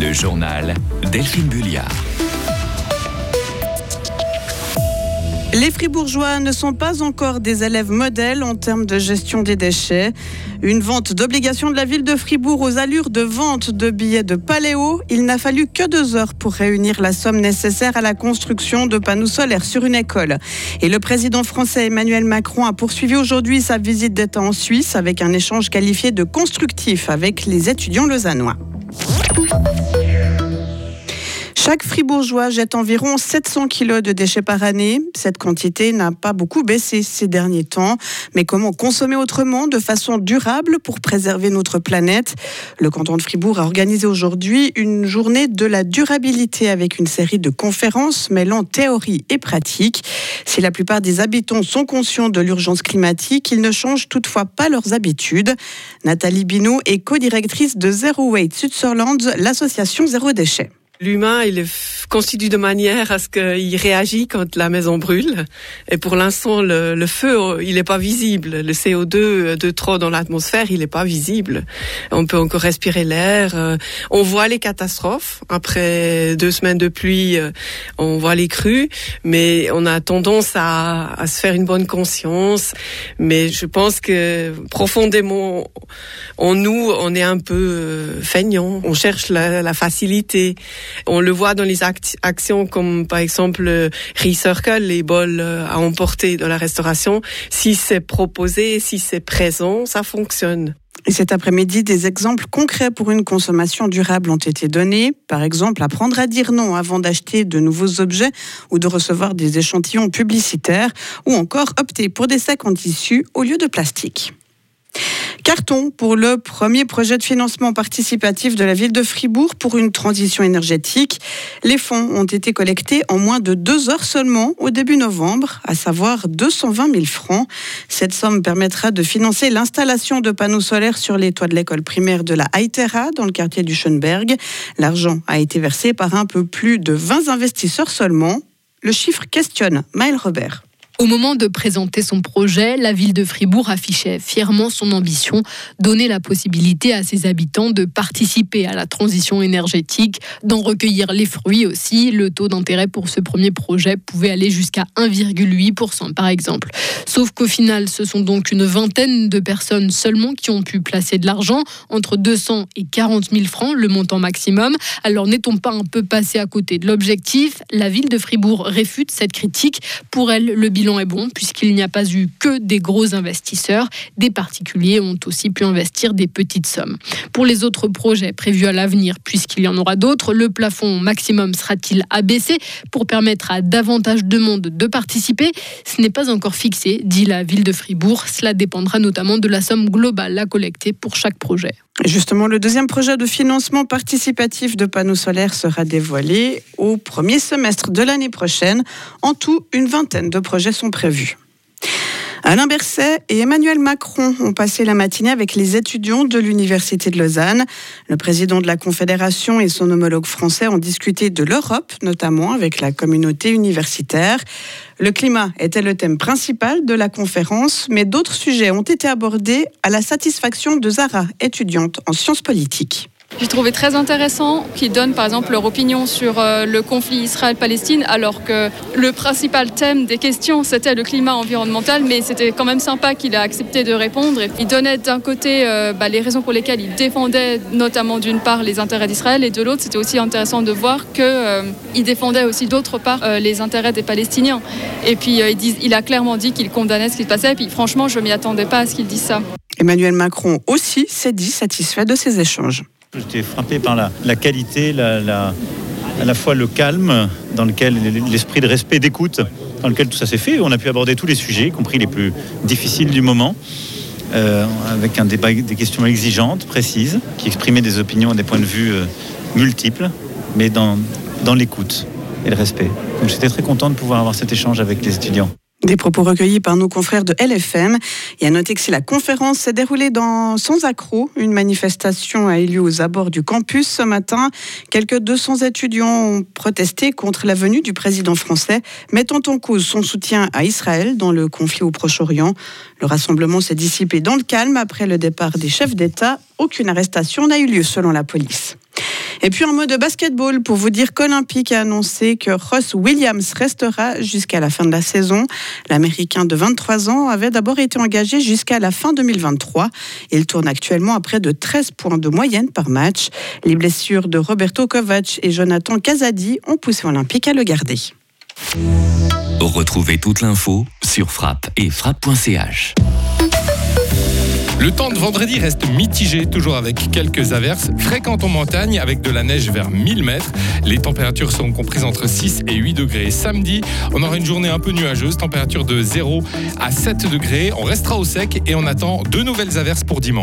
Le journal Delphine Bulliard. Les Fribourgeois ne sont pas encore des élèves modèles en termes de gestion des déchets. Une vente d'obligation de la ville de Fribourg aux allures de vente de billets de paléo. Il n'a fallu que deux heures pour réunir la somme nécessaire à la construction de panneaux solaires sur une école. Et le président français Emmanuel Macron a poursuivi aujourd'hui sa visite d'État en Suisse avec un échange qualifié de constructif avec les étudiants lausannois. Chaque fribourgeois jette environ 700 kilos de déchets par année. Cette quantité n'a pas beaucoup baissé ces derniers temps. Mais comment consommer autrement, de façon durable, pour préserver notre planète? Le canton de Fribourg a organisé aujourd'hui une journée de la durabilité avec une série de conférences mêlant théorie et pratique. Si la plupart des habitants sont conscients de l'urgence climatique, ils ne changent toutefois pas leurs habitudes. Nathalie Binot est co-directrice de Zero Waste Switzerland, l'association Zéro Déchet. L'humain, il est constitue de manière à ce qu'il réagit quand la maison brûle. Et pour l'instant, le, feu, il n'est pas visible. Le CO2 de trop dans l'atmosphère, il n'est pas visible. On peut encore respirer l'air. Euh, on voit les catastrophes. Après deux semaines de pluie, euh, on voit les crues. Mais on a tendance à, à se faire une bonne conscience. Mais je pense que profondément, en nous, on est un peu euh, feignant. On cherche la, la facilité. On le voit dans les actions comme par exemple euh, Recircle, les bols euh, à emporter dans la restauration. Si c'est proposé, si c'est présent, ça fonctionne. Et cet après-midi, des exemples concrets pour une consommation durable ont été donnés. Par exemple, apprendre à dire non avant d'acheter de nouveaux objets ou de recevoir des échantillons publicitaires, ou encore opter pour des sacs en tissu au lieu de plastique. Carton pour le premier projet de financement participatif de la ville de Fribourg pour une transition énergétique. Les fonds ont été collectés en moins de deux heures seulement au début novembre, à savoir 220 000 francs. Cette somme permettra de financer l'installation de panneaux solaires sur les toits de l'école primaire de la Haïtera dans le quartier du Schönberg. L'argent a été versé par un peu plus de 20 investisseurs seulement. Le chiffre questionne Maël Robert. Au moment de présenter son projet, la ville de Fribourg affichait fièrement son ambition, donner la possibilité à ses habitants de participer à la transition énergétique, d'en recueillir les fruits aussi. Le taux d'intérêt pour ce premier projet pouvait aller jusqu'à 1,8% par exemple. Sauf qu'au final, ce sont donc une vingtaine de personnes seulement qui ont pu placer de l'argent, entre 200 et 40 000 francs, le montant maximum. Alors n'est-on pas un peu passé à côté de l'objectif? La ville de Fribourg réfute cette critique. Pour elle, le bilan est bon puisqu'il n'y a pas eu que des gros investisseurs. Des particuliers ont aussi pu investir des petites sommes. Pour les autres projets prévus à l'avenir, puisqu'il y en aura d'autres, le plafond maximum sera-t-il abaissé pour permettre à davantage de monde de participer? Ce n'est pas encore fixé, dit la ville de Fribourg. Cela dépendra notamment de la somme globale à collecter pour chaque projet. Justement, le deuxième projet de financement participatif de panneaux solaires sera dévoilé au premier semestre de l'année prochaine. En tout, une vingtaine de projets sont prévus. Alain Berset et Emmanuel Macron ont passé la matinée avec les étudiants de l'Université de Lausanne. Le président de la Confédération et son homologue français ont discuté de l'Europe, notamment avec la communauté universitaire. Le climat était le thème principal de la conférence, mais d'autres sujets ont été abordés à la satisfaction de Zara, étudiante en sciences politiques. J'ai trouvé très intéressant qu'ils donnent par exemple leur opinion sur euh, le conflit Israël-Palestine alors que le principal thème des questions c'était le climat environnemental mais c'était quand même sympa qu'il a accepté de répondre. Il donnait d'un côté euh, bah, les raisons pour lesquelles il défendait notamment d'une part les intérêts d'Israël et de l'autre c'était aussi intéressant de voir qu'il euh, défendait aussi d'autre part les intérêts des Palestiniens. Et puis il, il a clairement dit qu'il condamnait ce qui se passait et puis franchement je m'y attendais pas à ce qu'il dise ça. Emmanuel Macron aussi s'est dit satisfait de ces échanges. J'étais frappé par la, qualité, à la fois le calme dans lequel l'esprit de respect, d'écoute dans lequel tout ça s'est fait. On a pu aborder tous les sujets, y compris les plus difficiles du moment, euh, avec un débat, des questions exigeantes, précises, qui exprimaient des opinions et des points de vue euh, multiples, mais dans, dans l'écoute et le respect. Donc j'étais très content de pouvoir avoir cet échange avec les étudiants. Des propos recueillis par nos confrères de LFM. Et à noter que si la conférence s'est déroulée dans sans accroc, une manifestation a eu lieu aux abords du campus ce matin. Quelques 200 étudiants ont protesté contre la venue du président français, mettant en cause son soutien à Israël dans le conflit au Proche-Orient. Le rassemblement s'est dissipé dans le calme après le départ des chefs d'État. Aucune arrestation n'a eu lieu selon la police. Et puis un mot de basketball pour vous dire qu'Olympique a annoncé que Ross Williams restera jusqu'à la fin de la saison. L'Américain de 23 ans avait d'abord été engagé jusqu'à la fin 2023. Il tourne actuellement à près de 13 points de moyenne par match. Les blessures de Roberto Kovac et Jonathan Casadi ont poussé Olympique à le garder. Retrouvez toute l'info sur frappe et frappe.ch. Le temps de vendredi reste mitigé, toujours avec quelques averses fréquentes en montagne, avec de la neige vers 1000 mètres. Les températures seront comprises entre 6 et 8 degrés. Samedi, on aura une journée un peu nuageuse, température de 0 à 7 degrés. On restera au sec et on attend de nouvelles averses pour dimanche.